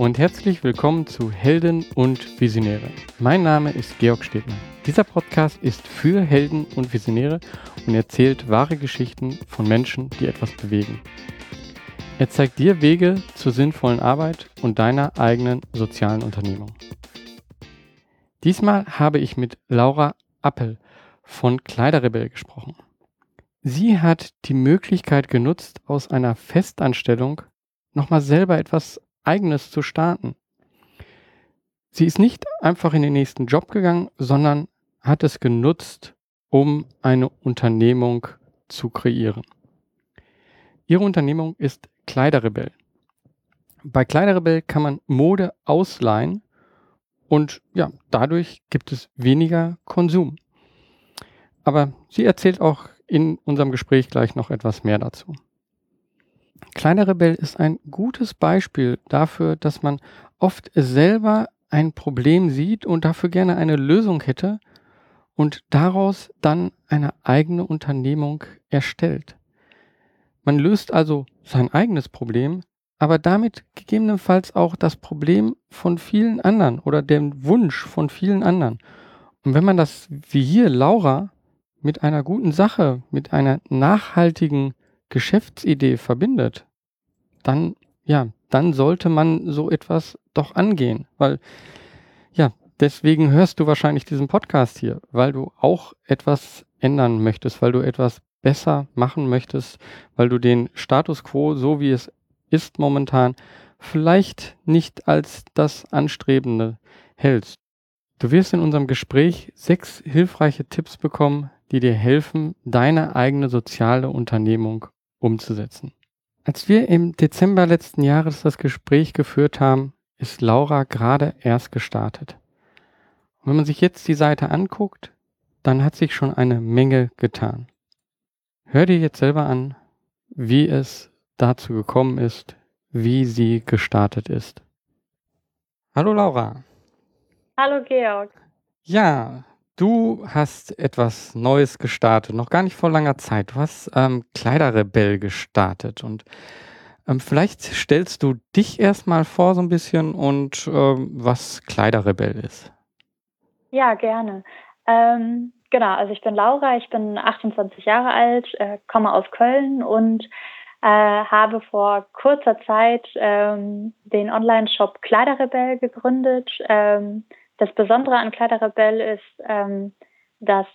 und herzlich willkommen zu Helden und Visionäre. Mein Name ist Georg Stedmann. Dieser Podcast ist für Helden und Visionäre und erzählt wahre Geschichten von Menschen, die etwas bewegen. Er zeigt dir Wege zur sinnvollen Arbeit und deiner eigenen sozialen Unternehmung. Diesmal habe ich mit Laura Appel von Kleiderrebell gesprochen. Sie hat die Möglichkeit genutzt, aus einer Festanstellung nochmal selber etwas Eigenes zu starten. Sie ist nicht einfach in den nächsten Job gegangen, sondern hat es genutzt, um eine Unternehmung zu kreieren. Ihre Unternehmung ist Kleiderrebell. Bei Kleiderrebell kann man Mode ausleihen und ja, dadurch gibt es weniger Konsum. Aber sie erzählt auch in unserem Gespräch gleich noch etwas mehr dazu. Kleiner Rebell ist ein gutes Beispiel dafür, dass man oft selber ein Problem sieht und dafür gerne eine Lösung hätte und daraus dann eine eigene Unternehmung erstellt. Man löst also sein eigenes Problem, aber damit gegebenenfalls auch das Problem von vielen anderen oder den Wunsch von vielen anderen. Und wenn man das wie hier Laura mit einer guten Sache, mit einer nachhaltigen Geschäftsidee verbindet, dann, ja, dann sollte man so etwas doch angehen, weil, ja, deswegen hörst du wahrscheinlich diesen Podcast hier, weil du auch etwas ändern möchtest, weil du etwas besser machen möchtest, weil du den Status quo, so wie es ist momentan, vielleicht nicht als das Anstrebende hältst. Du wirst in unserem Gespräch sechs hilfreiche Tipps bekommen, die dir helfen, deine eigene soziale Unternehmung umzusetzen. Als wir im Dezember letzten Jahres das Gespräch geführt haben, ist Laura gerade erst gestartet. Und wenn man sich jetzt die Seite anguckt, dann hat sich schon eine Menge getan. Hör dir jetzt selber an, wie es dazu gekommen ist, wie sie gestartet ist. Hallo Laura. Hallo Georg. Ja, Du hast etwas Neues gestartet, noch gar nicht vor langer Zeit. Du hast ähm, Kleiderrebell gestartet und ähm, vielleicht stellst du dich erstmal vor so ein bisschen und ähm, was Kleiderrebell ist. Ja, gerne. Ähm, genau, also ich bin Laura, ich bin 28 Jahre alt, äh, komme aus Köln und äh, habe vor kurzer Zeit ähm, den Online-Shop Kleiderrebell gegründet. Das Besondere an Kleiderrebell ist, ähm, dass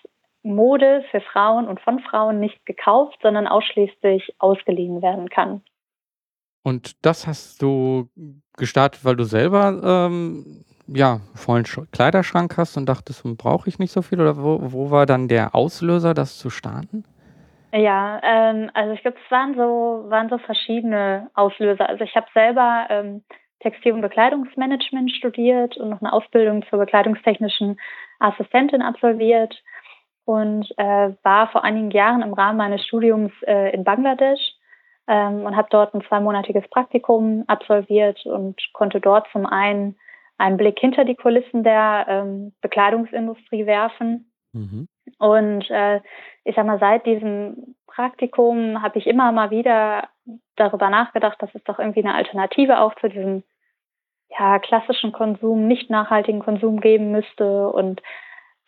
Mode für Frauen und von Frauen nicht gekauft, sondern ausschließlich ausgeliehen werden kann. Und das hast du gestartet, weil du selber ähm, ja vollen Kleiderschrank hast und dachtest, hm, brauche ich nicht so viel? Oder wo, wo war dann der Auslöser, das zu starten? Ja, ähm, also ich glaube, es waren so, waren so verschiedene Auslöser. Also ich habe selber ähm, Textil- und Bekleidungsmanagement studiert und noch eine Ausbildung zur bekleidungstechnischen Assistentin absolviert und äh, war vor einigen Jahren im Rahmen meines Studiums äh, in Bangladesch ähm, und habe dort ein zweimonatiges Praktikum absolviert und konnte dort zum einen einen Blick hinter die Kulissen der ähm, Bekleidungsindustrie werfen. Mhm. Und äh, ich sag mal, seit diesem Praktikum habe ich immer mal wieder darüber nachgedacht, dass es doch irgendwie eine Alternative auch zu diesem ja, klassischen Konsum, nicht nachhaltigen Konsum geben müsste. Und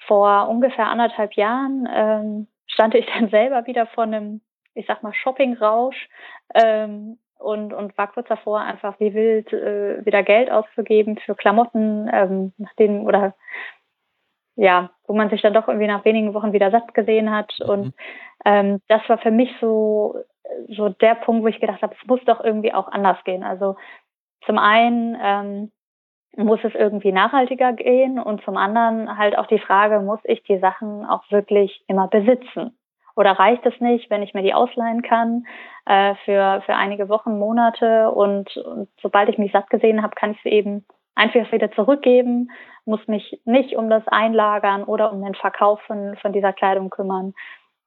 vor ungefähr anderthalb Jahren ähm, stand ich dann selber wieder vor einem, ich sag mal, Shoppingrausch ähm, und, und war kurz davor, einfach wie wild äh, wieder Geld auszugeben für Klamotten, ähm, nach denen oder ja, wo man sich dann doch irgendwie nach wenigen Wochen wieder satt gesehen hat. Mhm. Und ähm, das war für mich so, so der Punkt, wo ich gedacht habe, es muss doch irgendwie auch anders gehen. Also zum einen ähm, muss es irgendwie nachhaltiger gehen und zum anderen halt auch die Frage, muss ich die Sachen auch wirklich immer besitzen? Oder reicht es nicht, wenn ich mir die ausleihen kann äh, für, für einige Wochen, Monate und, und sobald ich mich satt gesehen habe, kann ich sie eben einfach wieder zurückgeben, muss mich nicht um das Einlagern oder um den Verkauf von, von dieser Kleidung kümmern.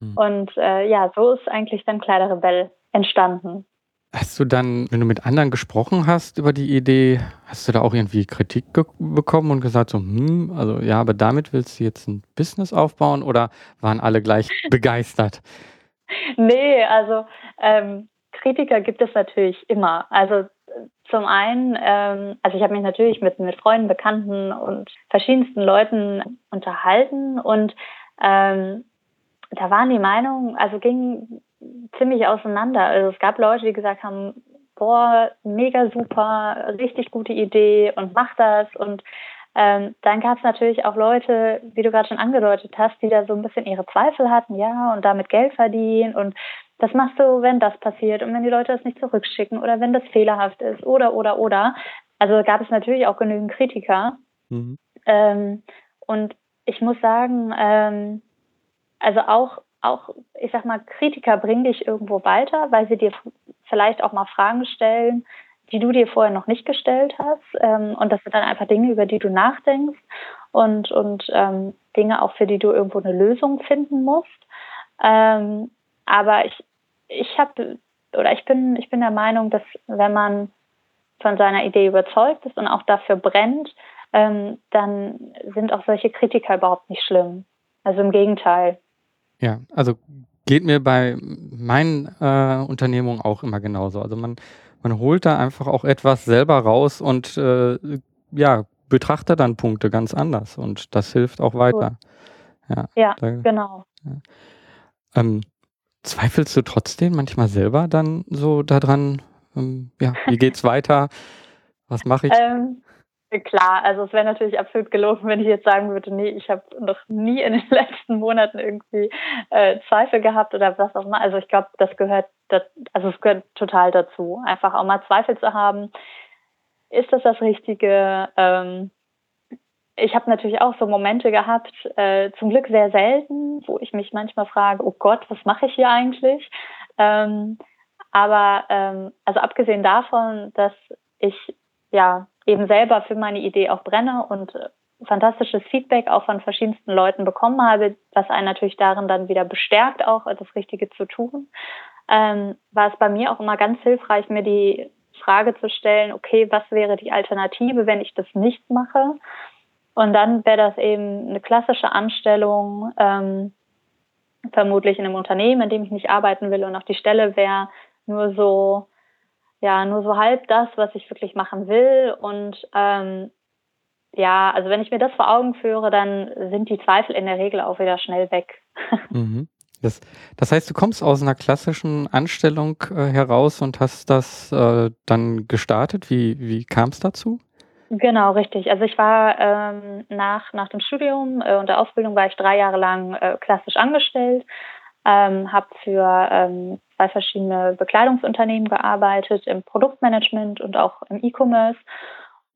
Mhm. Und äh, ja, so ist eigentlich dann Kleiderrebell entstanden. Hast du dann, wenn du mit anderen gesprochen hast über die Idee, hast du da auch irgendwie Kritik bekommen und gesagt so, hm, also ja, aber damit willst du jetzt ein Business aufbauen oder waren alle gleich begeistert? Nee, also ähm, Kritiker gibt es natürlich immer. Also zum einen, ähm, also ich habe mich natürlich mit, mit Freunden, Bekannten und verschiedensten Leuten unterhalten und ähm, da waren die Meinungen, also gingen ziemlich auseinander. Also es gab Leute, die gesagt haben, boah, mega super, richtig gute Idee und mach das. Und ähm, dann gab es natürlich auch Leute, wie du gerade schon angedeutet hast, die da so ein bisschen ihre Zweifel hatten, ja, und damit Geld verdienen und das machst du, wenn das passiert und wenn die Leute das nicht zurückschicken oder wenn das fehlerhaft ist oder oder oder. Also gab es natürlich auch genügend Kritiker. Mhm. Ähm, und ich muss sagen, ähm, also auch auch, ich sag mal, Kritiker bringen dich irgendwo weiter, weil sie dir vielleicht auch mal Fragen stellen, die du dir vorher noch nicht gestellt hast. Ähm, und das sind dann einfach Dinge, über die du nachdenkst und, und ähm, Dinge auch, für die du irgendwo eine Lösung finden musst. Ähm, aber ich, ich habe oder ich bin, ich bin der Meinung, dass wenn man von seiner Idee überzeugt ist und auch dafür brennt, ähm, dann sind auch solche Kritiker überhaupt nicht schlimm. Also im Gegenteil. Ja, also geht mir bei meinen äh, Unternehmungen auch immer genauso. Also man, man holt da einfach auch etwas selber raus und äh, ja, betrachtet dann Punkte ganz anders und das hilft auch weiter. Ja, ja da, genau. Ja. Ähm, zweifelst du trotzdem manchmal selber dann so daran, ähm, ja, wie geht's weiter? Was mache ich? Ähm, Klar, also es wäre natürlich absolut gelogen, wenn ich jetzt sagen würde, nee, ich habe noch nie in den letzten Monaten irgendwie äh, Zweifel gehabt oder was auch immer. Also ich glaube, das gehört, das, also es gehört total dazu, einfach auch mal Zweifel zu haben. Ist das das Richtige? Ähm, ich habe natürlich auch so Momente gehabt, äh, zum Glück sehr selten, wo ich mich manchmal frage, oh Gott, was mache ich hier eigentlich? Ähm, aber ähm, also abgesehen davon, dass ich ja eben selber für meine Idee auch brenne und äh, fantastisches Feedback auch von verschiedensten Leuten bekommen habe, was einen natürlich darin dann wieder bestärkt, auch das Richtige zu tun, ähm, war es bei mir auch immer ganz hilfreich, mir die Frage zu stellen, okay, was wäre die Alternative, wenn ich das nicht mache? Und dann wäre das eben eine klassische Anstellung, ähm, vermutlich in einem Unternehmen, in dem ich nicht arbeiten will und auch die Stelle wäre nur so ja nur so halb das, was ich wirklich machen will. Und ähm, ja, also wenn ich mir das vor Augen führe, dann sind die Zweifel in der Regel auch wieder schnell weg. Mhm. Das, das heißt, du kommst aus einer klassischen Anstellung äh, heraus und hast das äh, dann gestartet. Wie, wie kam es dazu? Genau, richtig. Also ich war ähm, nach, nach dem Studium äh, und der Ausbildung war ich drei Jahre lang äh, klassisch angestellt, ähm, habe für ähm, zwei verschiedene Bekleidungsunternehmen gearbeitet, im Produktmanagement und auch im E-Commerce.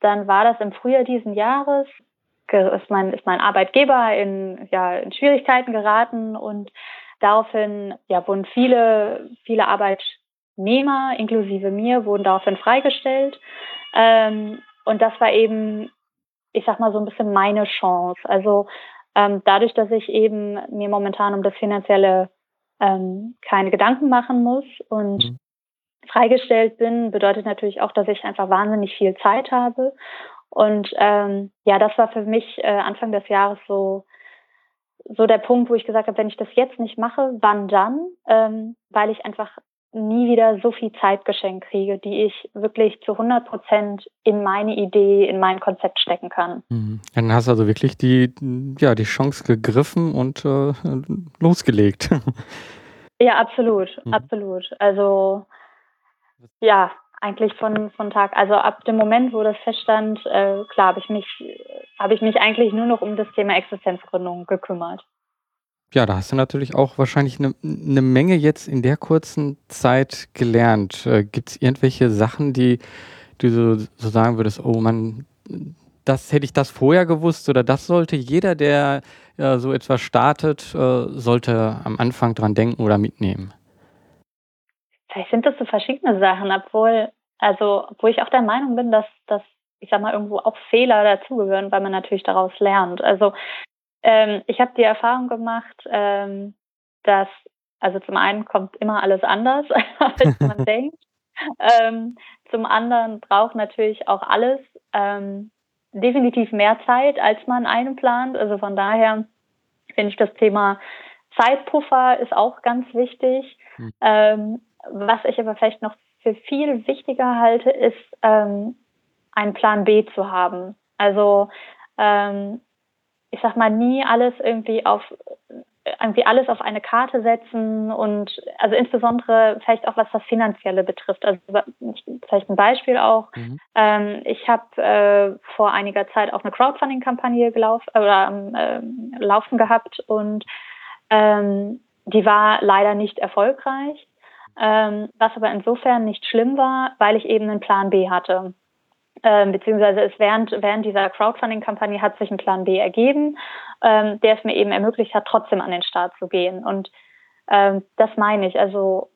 Dann war das im Frühjahr diesen Jahres, ist mein, ist mein Arbeitgeber in, ja, in Schwierigkeiten geraten und daraufhin ja, wurden viele, viele Arbeitnehmer, inklusive mir, wurden daraufhin freigestellt. Ähm, und das war eben, ich sag mal, so ein bisschen meine Chance. Also ähm, dadurch, dass ich eben mir momentan um das finanzielle ähm, keine Gedanken machen muss und mhm. freigestellt bin, bedeutet natürlich auch, dass ich einfach wahnsinnig viel Zeit habe. Und ähm, ja, das war für mich äh, Anfang des Jahres so so der Punkt, wo ich gesagt habe, wenn ich das jetzt nicht mache, wann dann? Ähm, weil ich einfach nie wieder so viel Zeit geschenkt kriege, die ich wirklich zu 100 Prozent in meine Idee, in mein Konzept stecken kann. Mhm. Dann hast du also wirklich die, ja, die Chance gegriffen und äh, losgelegt. Ja, absolut, mhm. absolut. Also ja, eigentlich von, von Tag, also ab dem Moment, wo das feststand, äh, klar, habe ich mich, habe ich mich eigentlich nur noch um das Thema Existenzgründung gekümmert. Ja, da hast du natürlich auch wahrscheinlich eine, eine Menge jetzt in der kurzen Zeit gelernt. Äh, Gibt es irgendwelche Sachen, die du so, so sagen würdest, oh man, das hätte ich das vorher gewusst oder das sollte jeder, der äh, so etwas startet, äh, sollte am Anfang dran denken oder mitnehmen? Vielleicht sind das so verschiedene Sachen, obwohl, also, obwohl ich auch der Meinung bin, dass, dass ich sag mal, irgendwo auch Fehler dazugehören, weil man natürlich daraus lernt. Also ähm, ich habe die Erfahrung gemacht, ähm, dass, also zum einen kommt immer alles anders, als man denkt. Ähm, zum anderen braucht natürlich auch alles ähm, definitiv mehr Zeit, als man einplant. Also von daher finde ich das Thema Zeitpuffer ist auch ganz wichtig. Mhm. Was ich aber vielleicht noch für viel wichtiger halte, ist ähm, einen Plan B zu haben. Also ähm, ich sag mal, nie alles irgendwie auf irgendwie alles auf eine Karte setzen und also insbesondere vielleicht auch was das Finanzielle betrifft. Also vielleicht ein Beispiel auch. Mhm. Ähm, ich habe äh, vor einiger Zeit auch eine Crowdfunding-Kampagne gelaufen oder äh, laufen gehabt und ähm, die war leider nicht erfolgreich, ähm, was aber insofern nicht schlimm war, weil ich eben einen Plan B hatte ähm, beziehungsweise es während, während dieser Crowdfunding-Kampagne hat sich ein Plan B ergeben, ähm, der es mir eben ermöglicht hat, trotzdem an den Start zu gehen. Und ähm, das meine ich. Also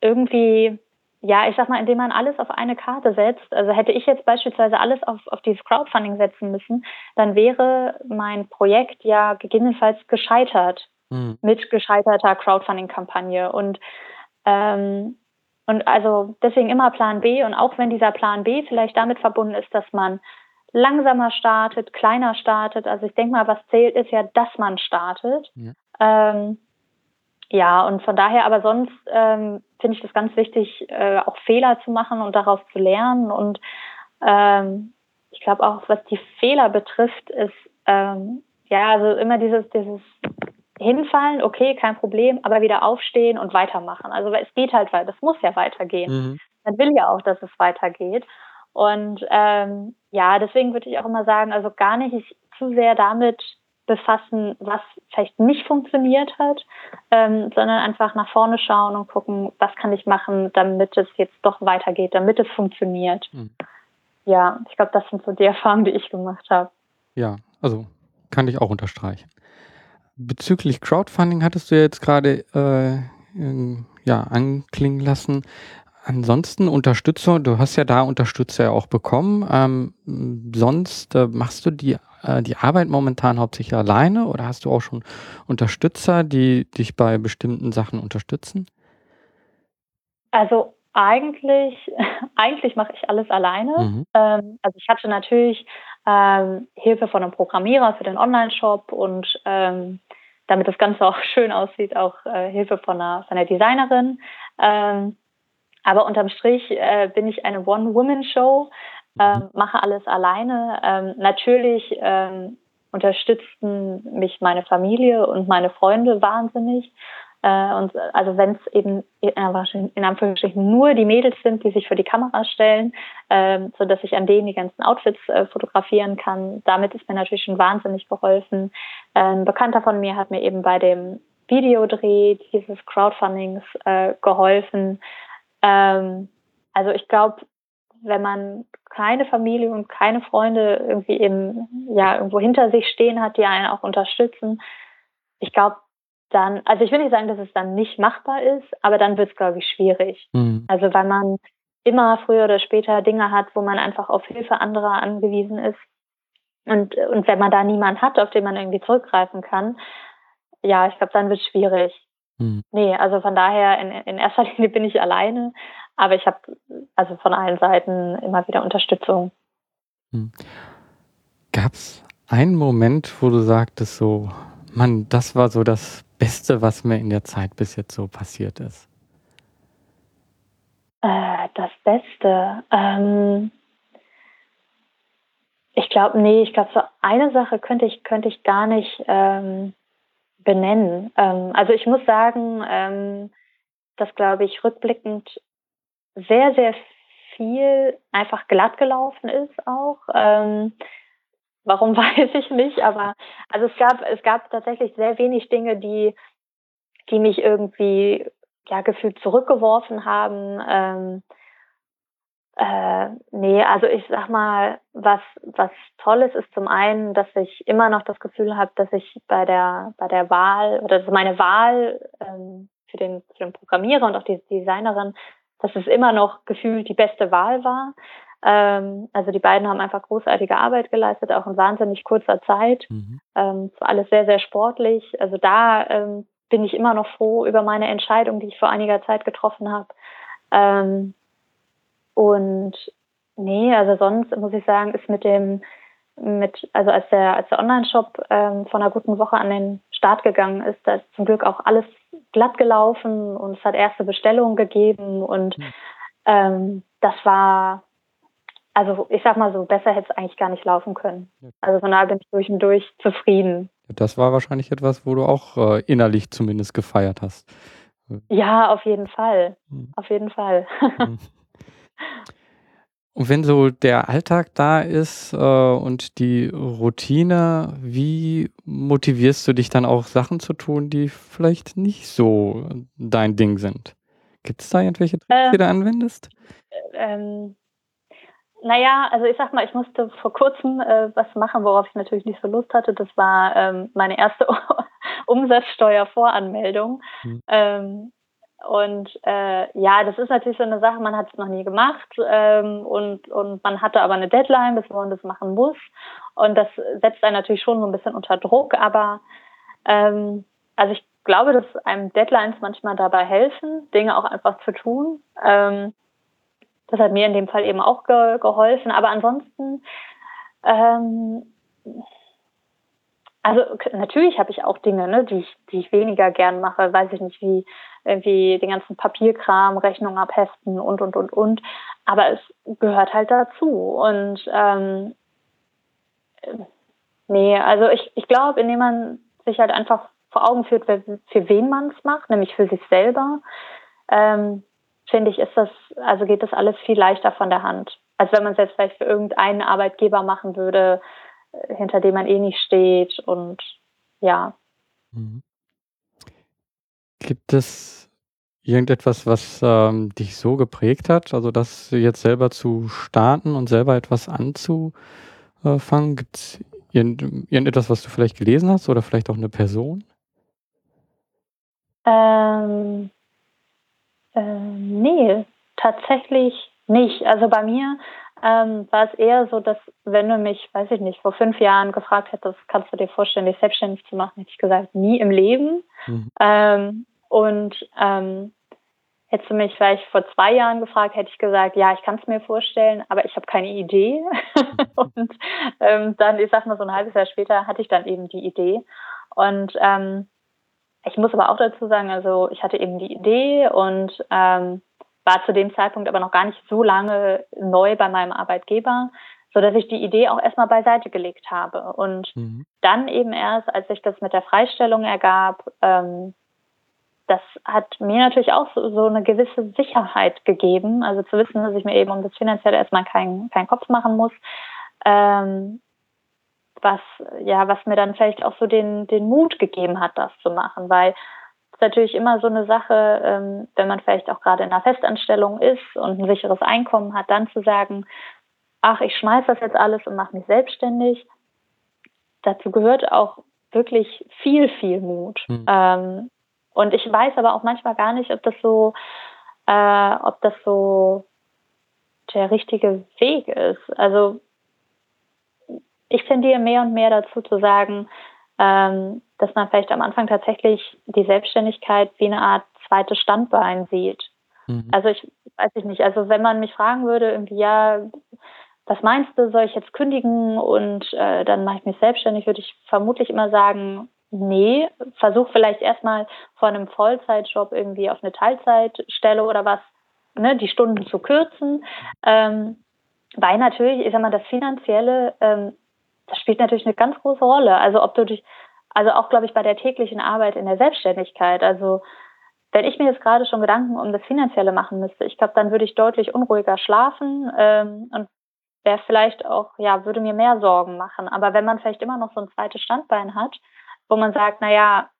irgendwie, ja, ich sag mal, indem man alles auf eine Karte setzt, also hätte ich jetzt beispielsweise alles auf, auf dieses Crowdfunding setzen müssen, dann wäre mein Projekt ja gegebenenfalls gescheitert mhm. mit gescheiterter Crowdfunding-Kampagne. Und ähm, und also deswegen immer Plan B und auch wenn dieser Plan B vielleicht damit verbunden ist, dass man langsamer startet, kleiner startet. Also ich denke mal, was zählt, ist ja, dass man startet. Ja, ähm, ja und von daher, aber sonst ähm, finde ich das ganz wichtig, äh, auch Fehler zu machen und daraus zu lernen. Und ähm, ich glaube auch, was die Fehler betrifft, ist ähm, ja also immer dieses, dieses hinfallen, okay, kein Problem, aber wieder aufstehen und weitermachen. Also es geht halt weiter, das muss ja weitergehen. Mhm. Man will ja auch, dass es weitergeht. Und ähm, ja, deswegen würde ich auch immer sagen, also gar nicht zu sehr damit befassen, was vielleicht nicht funktioniert hat, ähm, sondern einfach nach vorne schauen und gucken, was kann ich machen, damit es jetzt doch weitergeht, damit es funktioniert. Mhm. Ja, ich glaube, das sind so die Erfahrungen, die ich gemacht habe. Ja, also kann ich auch unterstreichen bezüglich Crowdfunding hattest du jetzt gerade äh, ja, anklingen lassen. Ansonsten Unterstützung, du hast ja da Unterstützer ja auch bekommen. Ähm, sonst äh, machst du die, äh, die Arbeit momentan hauptsächlich alleine oder hast du auch schon Unterstützer, die dich bei bestimmten Sachen unterstützen? Also eigentlich, eigentlich mache ich alles alleine. Mhm. Ähm, also ich hatte natürlich ähm, Hilfe von einem Programmierer für den Online-Shop und ähm, damit das Ganze auch schön aussieht, auch äh, Hilfe von einer, von einer Designerin. Ähm, aber unterm Strich äh, bin ich eine One-Woman-Show, ähm, mache alles alleine. Ähm, natürlich ähm, unterstützten mich meine Familie und meine Freunde wahnsinnig. Äh, und also wenn es eben in Anführungsstrichen nur die Mädels sind, die sich für die Kamera stellen, äh, so dass ich an denen die ganzen Outfits äh, fotografieren kann, damit ist mir natürlich schon wahnsinnig geholfen. Ein Bekannter von mir hat mir eben bei dem Videodreh dieses Crowdfundings äh, geholfen. Ähm, also ich glaube, wenn man keine Familie und keine Freunde irgendwie eben ja irgendwo hinter sich stehen hat, die einen auch unterstützen, ich glaube, dann, also ich will nicht sagen, dass es dann nicht machbar ist, aber dann wird es, glaube ich, schwierig. Mhm. Also weil man immer früher oder später Dinge hat, wo man einfach auf Hilfe anderer angewiesen ist. Und, und wenn man da niemanden hat, auf den man irgendwie zurückgreifen kann, ja, ich glaube, dann wird es schwierig. Mhm. Nee, also von daher, in, in erster Linie bin ich alleine, aber ich habe also von allen Seiten immer wieder Unterstützung. Mhm. Gab es einen Moment, wo du sagtest so, Mann, das war so das Beste, was mir in der Zeit bis jetzt so passiert ist? Äh, das Beste. Ähm, ich glaube, nee, ich glaube, so eine Sache könnte ich, könnte ich gar nicht ähm, benennen. Ähm, also ich muss sagen, ähm, dass, glaube ich, rückblickend sehr, sehr viel einfach glatt gelaufen ist auch. Warum weiß ich nicht, aber also es gab es gab tatsächlich sehr wenig Dinge, die die mich irgendwie ja gefühlt zurückgeworfen haben. Ähm, äh, nee, also ich sag mal, was was toll ist, ist zum einen, dass ich immer noch das Gefühl habe, dass ich bei der bei der Wahl oder dass meine Wahl ähm, für den für den Programmierer und auch die Designerin, dass es immer noch gefühlt die beste Wahl war. Ähm, also die beiden haben einfach großartige Arbeit geleistet, auch in wahnsinnig kurzer Zeit. Mhm. Ähm, war alles sehr, sehr sportlich. Also da ähm, bin ich immer noch froh über meine Entscheidung, die ich vor einiger Zeit getroffen habe. Ähm, und nee, also sonst muss ich sagen, ist mit dem, mit, also als der, als der Online-Shop ähm, von einer guten Woche an den Start gegangen ist, da ist zum Glück auch alles glatt gelaufen und es hat erste Bestellungen gegeben und mhm ähm, das war, also ich sag mal so, besser hätte es eigentlich gar nicht laufen können. Also von daher bin ich durch und durch zufrieden. Das war wahrscheinlich etwas, wo du auch äh, innerlich zumindest gefeiert hast. Ja, auf jeden Fall. Hm. Auf jeden Fall. Hm. Und wenn so der Alltag da ist äh, und die Routine, wie motivierst du dich dann auch Sachen zu tun, die vielleicht nicht so dein Ding sind? Gibt es da irgendwelche Tricks, ähm, die du anwendest? Ähm, naja, also ich sag mal, ich musste vor kurzem äh, was machen, worauf ich natürlich nicht so Lust hatte. Das war ähm, meine erste Umsatzsteuervoranmeldung. Hm. Ähm, und äh, ja, das ist natürlich so eine Sache, man hat es noch nie gemacht ähm, und, und man hatte aber eine Deadline, bis man das machen muss. Und das setzt einen natürlich schon so ein bisschen unter Druck, aber ähm, also ich glaube, dass einem Deadlines manchmal dabei helfen, Dinge auch einfach zu tun. Ähm, das hat mir in dem Fall eben auch ge geholfen. Aber ansonsten, ähm, also natürlich habe ich auch Dinge, ne, die ich, die ich weniger gern mache, weiß ich nicht, wie irgendwie den ganzen Papierkram, Rechnung abheften und und und und. Aber es gehört halt dazu. Und ähm, nee, also ich, ich glaube, indem man sich halt einfach vor Augen führt, für wen man es macht, nämlich für sich selber, ähm, finde ich, ist das, also geht das alles viel leichter von der Hand. Als wenn man es jetzt vielleicht für irgendeinen Arbeitgeber machen würde, äh, hinter dem man eh nicht steht und ja. Mhm. Gibt es irgendetwas, was ähm, dich so geprägt hat? Also das jetzt selber zu starten und selber etwas anzufangen? Gibt es irgendetwas, was du vielleicht gelesen hast oder vielleicht auch eine Person? Ähm, äh, nee, tatsächlich nicht. Also bei mir ähm, war es eher so, dass wenn du mich, weiß ich nicht, vor fünf Jahren gefragt hättest, kannst du dir vorstellen, dich selbstständig zu machen, hätte ich gesagt, nie im Leben. Mhm. Ähm, und ähm, hättest du mich vielleicht vor zwei Jahren gefragt, hätte ich gesagt, ja, ich kann es mir vorstellen, aber ich habe keine Idee. und ähm, dann, ich sag mal, so ein halbes Jahr später hatte ich dann eben die Idee. Und ähm, ich muss aber auch dazu sagen, also ich hatte eben die Idee und ähm, war zu dem Zeitpunkt aber noch gar nicht so lange neu bei meinem Arbeitgeber, so dass ich die Idee auch erstmal beiseite gelegt habe. Und mhm. dann eben erst, als sich das mit der Freistellung ergab, ähm, das hat mir natürlich auch so, so, eine gewisse Sicherheit gegeben. Also zu wissen, dass ich mir eben um das Finanzielle erstmal keinen keinen Kopf machen muss. Ähm, was, ja, was mir dann vielleicht auch so den, den Mut gegeben hat, das zu machen, weil es ist natürlich immer so eine Sache, ähm, wenn man vielleicht auch gerade in einer Festanstellung ist und ein sicheres Einkommen hat, dann zu sagen, ach, ich schmeiß das jetzt alles und mache mich selbstständig. Dazu gehört auch wirklich viel, viel Mut. Mhm. Ähm, und ich weiß aber auch manchmal gar nicht, ob das so, äh, ob das so der richtige Weg ist. Also ich tendiere mehr und mehr dazu zu sagen, ähm, dass man vielleicht am Anfang tatsächlich die Selbstständigkeit wie eine Art zweites Standbein sieht. Mhm. Also ich weiß ich nicht, also wenn man mich fragen würde, irgendwie, ja, was meinst du, soll ich jetzt kündigen und äh, dann mache ich mich selbstständig, würde ich vermutlich immer sagen, nee, versuch vielleicht erstmal vor einem Vollzeitjob irgendwie auf eine Teilzeitstelle oder was, ne, die Stunden zu kürzen. Ähm, weil natürlich, ich sag mal, das Finanzielle ähm, das spielt natürlich eine ganz große Rolle. Also ob du dich, also auch glaube ich bei der täglichen Arbeit in der Selbstständigkeit. Also wenn ich mir jetzt gerade schon Gedanken um das Finanzielle machen müsste, ich glaube, dann würde ich deutlich unruhiger schlafen ähm, und wäre vielleicht auch, ja, würde mir mehr Sorgen machen. Aber wenn man vielleicht immer noch so ein zweites Standbein hat, wo man sagt, na ja,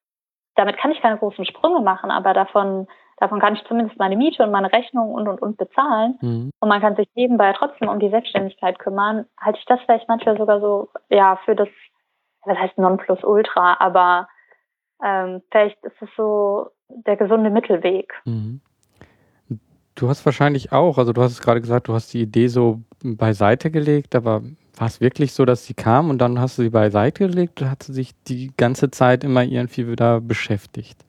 damit kann ich keine großen Sprünge machen, aber davon Davon kann ich zumindest meine Miete und meine Rechnung und und und bezahlen. Mhm. Und man kann sich nebenbei trotzdem um die Selbstständigkeit kümmern. Halte ich das vielleicht manchmal sogar so, ja, für das, das heißt Nonplusultra, aber ähm, vielleicht ist es so der gesunde Mittelweg. Mhm. Du hast wahrscheinlich auch, also du hast es gerade gesagt, du hast die Idee so beiseite gelegt, aber war es wirklich so, dass sie kam und dann hast du sie beiseite gelegt oder hat sie sich die ganze Zeit immer irgendwie wieder beschäftigt?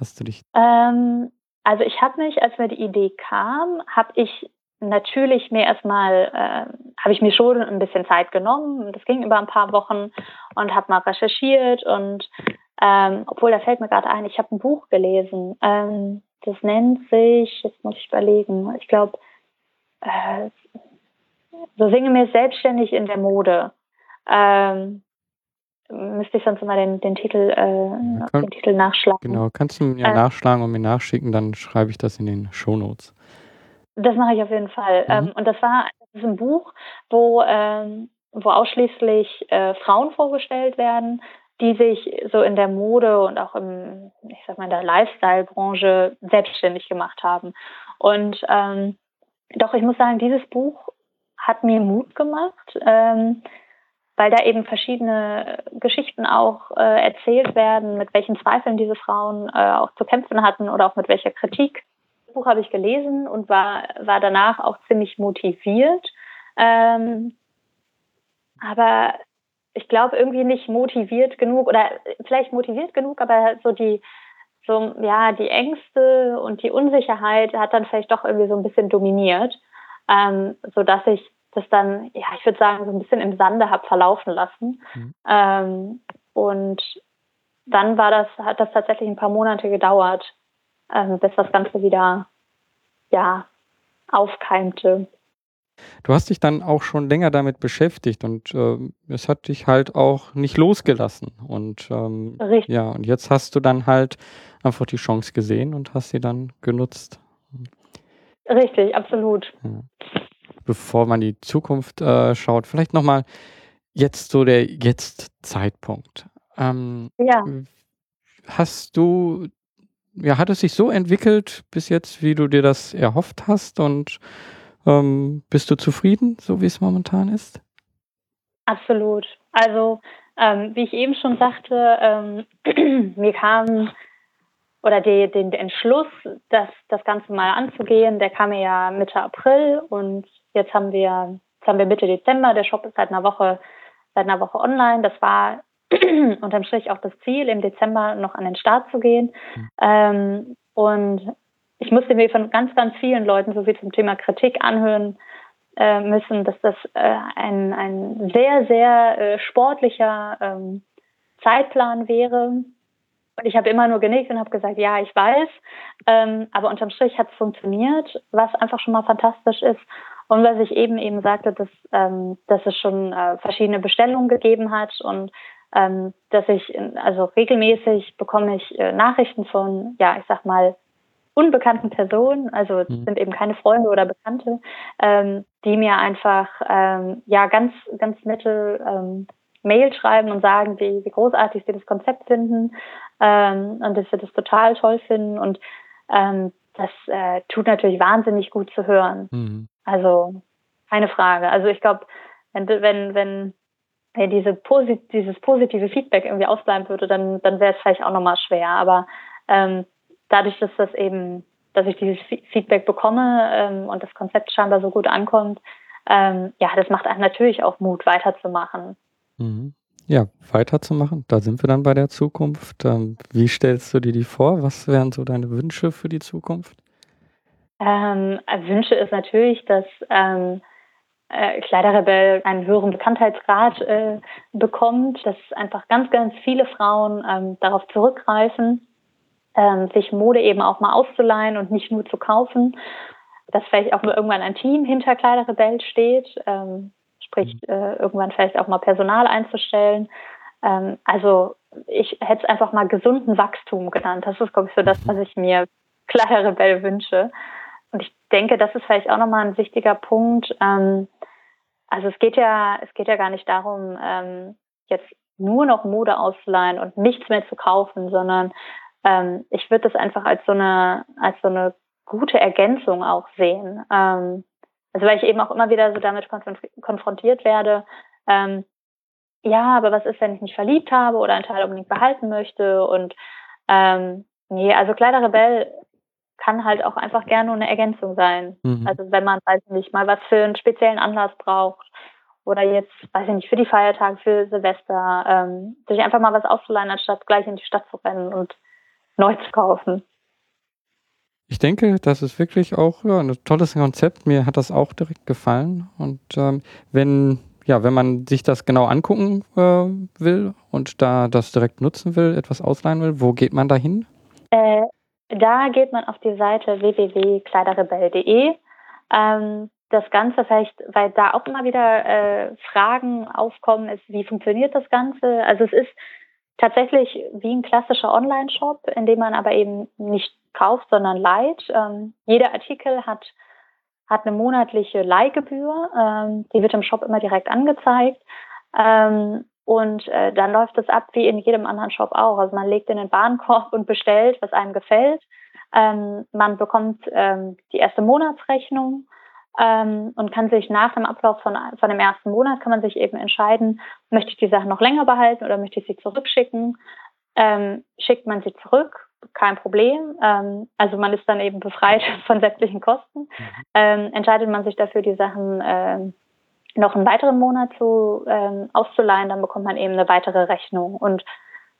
Hast du dich? Ähm, also ich habe mich, als mir die Idee kam, habe ich natürlich mir erstmal, äh, habe ich mir schon ein bisschen Zeit genommen. Das ging über ein paar Wochen und habe mal recherchiert und ähm, obwohl da fällt mir gerade ein, ich habe ein Buch gelesen. Ähm, das nennt sich, jetzt muss ich überlegen, ich glaube, äh, so singe mir selbstständig in der Mode. Ähm, müsste ich sonst mal den, den Titel, äh, ja, kann, den Titel nachschlagen. Genau, kannst du mir äh, nachschlagen und mir nachschicken, dann schreibe ich das in den Shownotes. Das mache ich auf jeden Fall. Mhm. Ähm, und das war das ein Buch, wo, ähm, wo ausschließlich äh, Frauen vorgestellt werden, die sich so in der Mode und auch im, ich sag mal, in der Lifestyle-Branche selbstständig gemacht haben. Und ähm, doch, ich muss sagen, dieses Buch hat mir Mut gemacht, ähm, weil da eben verschiedene Geschichten auch äh, erzählt werden, mit welchen Zweifeln diese Frauen äh, auch zu kämpfen hatten oder auch mit welcher Kritik. Das Buch habe ich gelesen und war, war danach auch ziemlich motiviert. Ähm, aber ich glaube, irgendwie nicht motiviert genug oder vielleicht motiviert genug, aber so die, so, ja, die Ängste und die Unsicherheit hat dann vielleicht doch irgendwie so ein bisschen dominiert, ähm, so dass ich das dann, ja, ich würde sagen, so ein bisschen im Sande habe verlaufen lassen. Mhm. Ähm, und dann war das, hat das tatsächlich ein paar Monate gedauert, ähm, bis das Ganze wieder, ja, aufkeimte. Du hast dich dann auch schon länger damit beschäftigt und äh, es hat dich halt auch nicht losgelassen. Und ähm, ja, und jetzt hast du dann halt einfach die Chance gesehen und hast sie dann genutzt. Richtig, absolut. Ja. Bevor man die Zukunft äh, schaut, vielleicht nochmal jetzt so der Jetzt-Zeitpunkt. Ähm, ja. Hast du, ja, hat es sich so entwickelt bis jetzt, wie du dir das erhofft hast und ähm, bist du zufrieden, so wie es momentan ist? Absolut. Also, ähm, wie ich eben schon sagte, ähm, mir kam oder die, den Entschluss, das, das Ganze mal anzugehen, der kam mir ja Mitte April und jetzt haben wir, jetzt haben wir Mitte Dezember. Der Shop ist seit einer Woche, seit einer Woche online. Das war unterm Strich auch das Ziel, im Dezember noch an den Start zu gehen. Mhm. Ähm, und ich musste mir von ganz, ganz vielen Leuten so viel zum Thema Kritik anhören äh, müssen, dass das äh, ein, ein sehr, sehr äh, sportlicher ähm, Zeitplan wäre. Und ich habe immer nur genickt und habe gesagt, ja, ich weiß. Ähm, aber unterm Strich hat es funktioniert, was einfach schon mal fantastisch ist. Und was ich eben eben sagte, dass, ähm, dass es schon äh, verschiedene Bestellungen gegeben hat und ähm, dass ich, also regelmäßig bekomme ich äh, Nachrichten von, ja, ich sag mal, unbekannten Personen, also mhm. sind eben keine Freunde oder Bekannte, ähm, die mir einfach ähm, ja ganz ganz nette ähm, Mail schreiben und sagen, wie, wie großartig sie das Konzept finden ähm, und dass sie das total toll finden und ähm, das äh, tut natürlich wahnsinnig gut zu hören. Mhm. Also keine Frage. Also ich glaube, wenn wenn wenn wenn diese posit dieses positive Feedback irgendwie ausbleiben würde, dann dann wäre es vielleicht auch nochmal schwer. Aber ähm, dadurch, dass das eben, dass ich dieses Feedback bekomme ähm, und das Konzept scheinbar so gut ankommt, ähm, ja, das macht einem natürlich auch Mut, weiterzumachen. Mhm. Ja, weiterzumachen. Da sind wir dann bei der Zukunft. Ähm, wie stellst du dir die vor? Was wären so deine Wünsche für die Zukunft? Ähm, Wünsche ist natürlich, dass ähm, äh, Kleiderrebell einen höheren Bekanntheitsgrad äh, bekommt, dass einfach ganz, ganz viele Frauen ähm, darauf zurückgreifen ähm, sich Mode eben auch mal auszuleihen und nicht nur zu kaufen. Dass vielleicht auch mal irgendwann ein Team hinter Kleiderrebell steht, ähm, sprich mhm. äh, irgendwann vielleicht auch mal Personal einzustellen. Ähm, also ich hätte es einfach mal gesunden Wachstum genannt. Das ist, glaube ich, so das, was ich mir Kleiderrebell wünsche. Und ich denke, das ist vielleicht auch nochmal ein wichtiger Punkt. Ähm, also es geht ja, es geht ja gar nicht darum, ähm, jetzt nur noch Mode auszuleihen und nichts mehr zu kaufen, sondern ähm, ich würde das einfach als so eine, als so eine gute Ergänzung auch sehen. Ähm, also weil ich eben auch immer wieder so damit konfrontiert werde, ähm, ja, aber was ist, wenn ich mich verliebt habe oder einen Teil unbedingt behalten möchte? Und ähm, nee, also Kleiderrebell kann halt auch einfach gerne eine Ergänzung sein. Mhm. Also wenn man, weiß ich nicht, mal was für einen speziellen Anlass braucht oder jetzt, weiß ich nicht, für die Feiertage, für Silvester, ähm, sich einfach mal was auszuleihen, anstatt gleich in die Stadt zu rennen und neu zu kaufen. Ich denke, das ist wirklich auch ja, ein tolles Konzept. Mir hat das auch direkt gefallen. Und ähm, wenn, ja, wenn man sich das genau angucken äh, will und da das direkt nutzen will, etwas ausleihen will, wo geht man da hin? Äh, Da geht man auf die Seite www.kleiderrebell.de. Ähm, das Ganze vielleicht, weil da auch immer wieder äh, Fragen aufkommen, ist, wie funktioniert das Ganze? Also es ist tatsächlich wie ein klassischer Online-Shop, in dem man aber eben nicht kauft, sondern leiht. Ähm, jeder Artikel hat, hat eine monatliche Leihgebühr. Ähm, die wird im Shop immer direkt angezeigt. Ähm, und äh, dann läuft es ab wie in jedem anderen Shop auch. Also man legt in den Warenkorb und bestellt, was einem gefällt. Ähm, man bekommt ähm, die erste Monatsrechnung ähm, und kann sich nach dem Ablauf von, von dem ersten Monat kann man sich eben entscheiden, möchte ich die Sachen noch länger behalten oder möchte ich sie zurückschicken. Ähm, schickt man sie zurück, kein Problem. Ähm, also man ist dann eben befreit von sämtlichen Kosten. Mhm. Ähm, entscheidet man sich dafür, die Sachen ähm, noch einen weiteren Monat zu ähm, auszuleihen, dann bekommt man eben eine weitere Rechnung. Und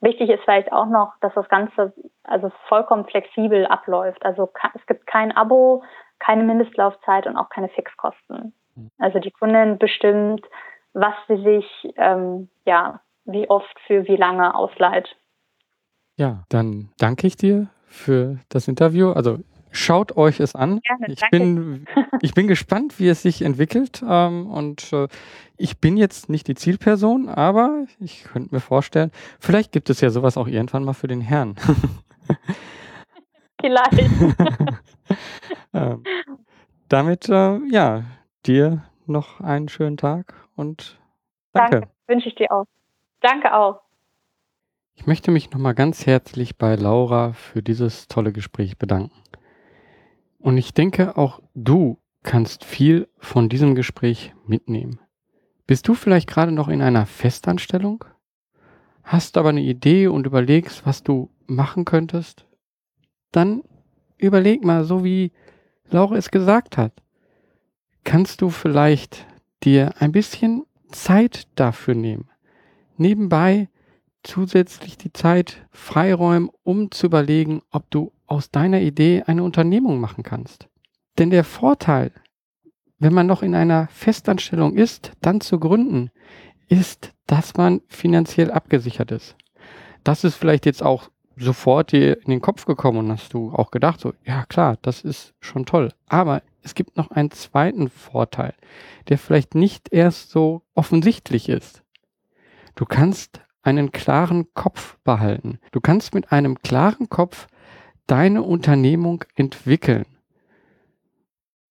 wichtig ist vielleicht auch noch, dass das Ganze also vollkommen flexibel abläuft. Also es gibt kein Abo, keine Mindestlaufzeit und auch keine Fixkosten. Mhm. Also die Kundin bestimmt, was sie sich, ähm, ja, wie oft für wie lange ausleiht. Ja, dann danke ich dir für das Interview. Also schaut euch es an. Gerne, ich, bin, ich bin gespannt, wie es sich entwickelt. Ähm, und äh, ich bin jetzt nicht die Zielperson, aber ich könnte mir vorstellen, vielleicht gibt es ja sowas auch irgendwann mal für den Herrn. Vielleicht. ähm, damit, äh, ja, dir noch einen schönen Tag und danke. danke. Wünsche ich dir auch. Danke auch. Ich möchte mich nochmal ganz herzlich bei Laura für dieses tolle Gespräch bedanken. Und ich denke, auch du kannst viel von diesem Gespräch mitnehmen. Bist du vielleicht gerade noch in einer Festanstellung? Hast aber eine Idee und überlegst, was du machen könntest? Dann überleg mal, so wie Laura es gesagt hat. Kannst du vielleicht dir ein bisschen Zeit dafür nehmen? Nebenbei zusätzlich die Zeit freiräumen, um zu überlegen, ob du aus deiner Idee eine Unternehmung machen kannst. Denn der Vorteil, wenn man noch in einer Festanstellung ist, dann zu gründen, ist, dass man finanziell abgesichert ist. Das ist vielleicht jetzt auch sofort dir in den Kopf gekommen und hast du auch gedacht, so, ja klar, das ist schon toll. Aber es gibt noch einen zweiten Vorteil, der vielleicht nicht erst so offensichtlich ist. Du kannst einen klaren Kopf behalten. Du kannst mit einem klaren Kopf deine Unternehmung entwickeln.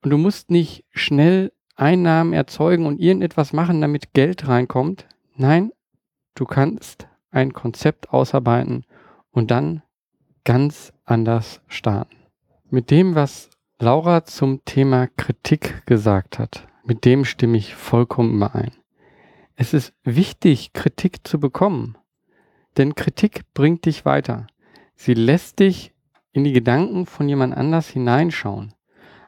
Und du musst nicht schnell Einnahmen erzeugen und irgendetwas machen, damit Geld reinkommt. Nein, du kannst ein Konzept ausarbeiten und dann ganz anders starten. Mit dem, was Laura zum Thema Kritik gesagt hat, mit dem stimme ich vollkommen überein. Es ist wichtig, Kritik zu bekommen, denn Kritik bringt dich weiter. Sie lässt dich in die Gedanken von jemand anders hineinschauen.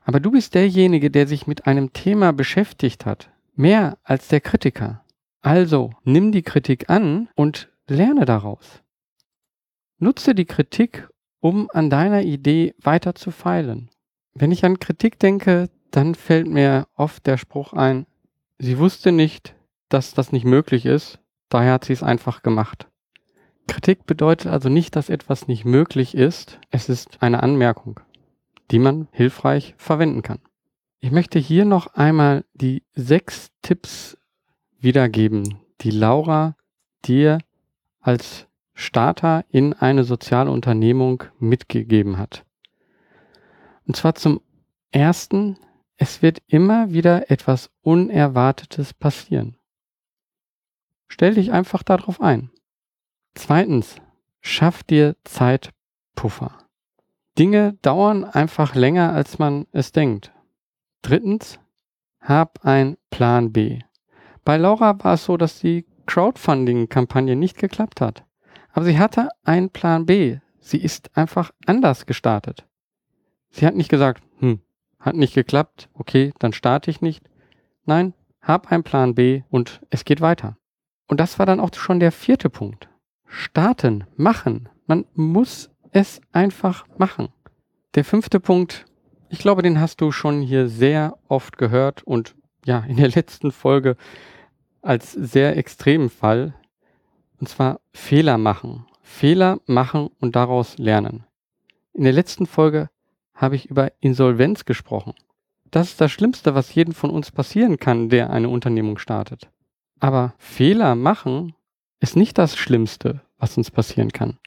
Aber du bist derjenige, der sich mit einem Thema beschäftigt hat, mehr als der Kritiker. Also nimm die Kritik an und lerne daraus. Nutze die Kritik, um an deiner Idee weiter zu feilen. Wenn ich an Kritik denke, dann fällt mir oft der Spruch ein, sie wusste nicht, dass das nicht möglich ist, daher hat sie es einfach gemacht. Kritik bedeutet also nicht, dass etwas nicht möglich ist, es ist eine Anmerkung, die man hilfreich verwenden kann. Ich möchte hier noch einmal die sechs Tipps wiedergeben, die Laura dir als Starter in eine soziale Unternehmung mitgegeben hat. Und zwar zum ersten, es wird immer wieder etwas Unerwartetes passieren. Stell dich einfach darauf ein. Zweitens, schaff dir Zeitpuffer. Dinge dauern einfach länger, als man es denkt. Drittens, hab ein Plan B. Bei Laura war es so, dass die Crowdfunding-Kampagne nicht geklappt hat. Aber sie hatte einen Plan B. Sie ist einfach anders gestartet. Sie hat nicht gesagt, hm, hat nicht geklappt, okay, dann starte ich nicht. Nein, hab einen Plan B und es geht weiter. Und das war dann auch schon der vierte Punkt. Starten, machen. Man muss es einfach machen. Der fünfte Punkt, ich glaube, den hast du schon hier sehr oft gehört und ja, in der letzten Folge als sehr extremen Fall und zwar Fehler machen. Fehler machen und daraus lernen. In der letzten Folge habe ich über Insolvenz gesprochen. Das ist das Schlimmste, was jedem von uns passieren kann, der eine Unternehmung startet. Aber Fehler machen ist nicht das Schlimmste, was uns passieren kann.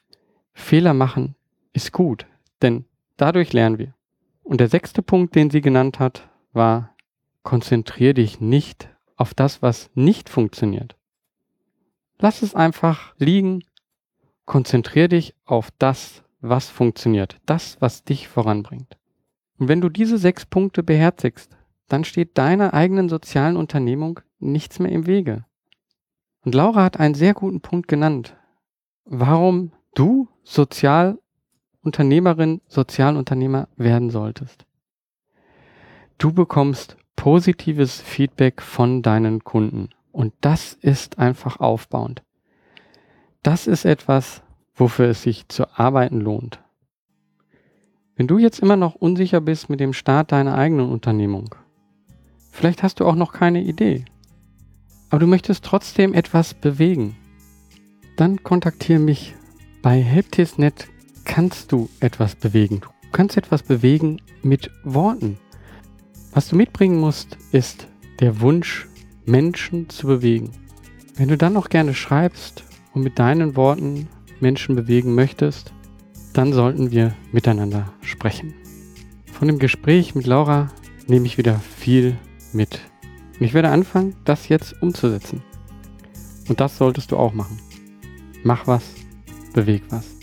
Fehler machen ist gut, denn dadurch lernen wir. Und der sechste Punkt, den sie genannt hat, war, konzentrier dich nicht auf das, was nicht funktioniert. Lass es einfach liegen, konzentrier dich auf das, was funktioniert, das, was dich voranbringt. Und wenn du diese sechs Punkte beherzigst, dann steht deiner eigenen sozialen Unternehmung nichts mehr im Wege. Und Laura hat einen sehr guten Punkt genannt, warum du Sozialunternehmerin, Sozialunternehmer werden solltest. Du bekommst positives Feedback von deinen Kunden und das ist einfach aufbauend. Das ist etwas, wofür es sich zu arbeiten lohnt. Wenn du jetzt immer noch unsicher bist mit dem Start deiner eigenen Unternehmung, vielleicht hast du auch noch keine Idee, aber du möchtest trotzdem etwas bewegen, dann kontaktiere mich. Bei Helptis.net kannst du etwas bewegen. Du kannst etwas bewegen mit Worten. Was du mitbringen musst, ist der Wunsch, Menschen zu bewegen. Wenn du dann noch gerne schreibst und mit deinen Worten Menschen bewegen möchtest, dann sollten wir miteinander sprechen. Von dem Gespräch mit Laura nehme ich wieder viel mit. Und ich werde anfangen, das jetzt umzusetzen. Und das solltest du auch machen. Mach was, beweg was.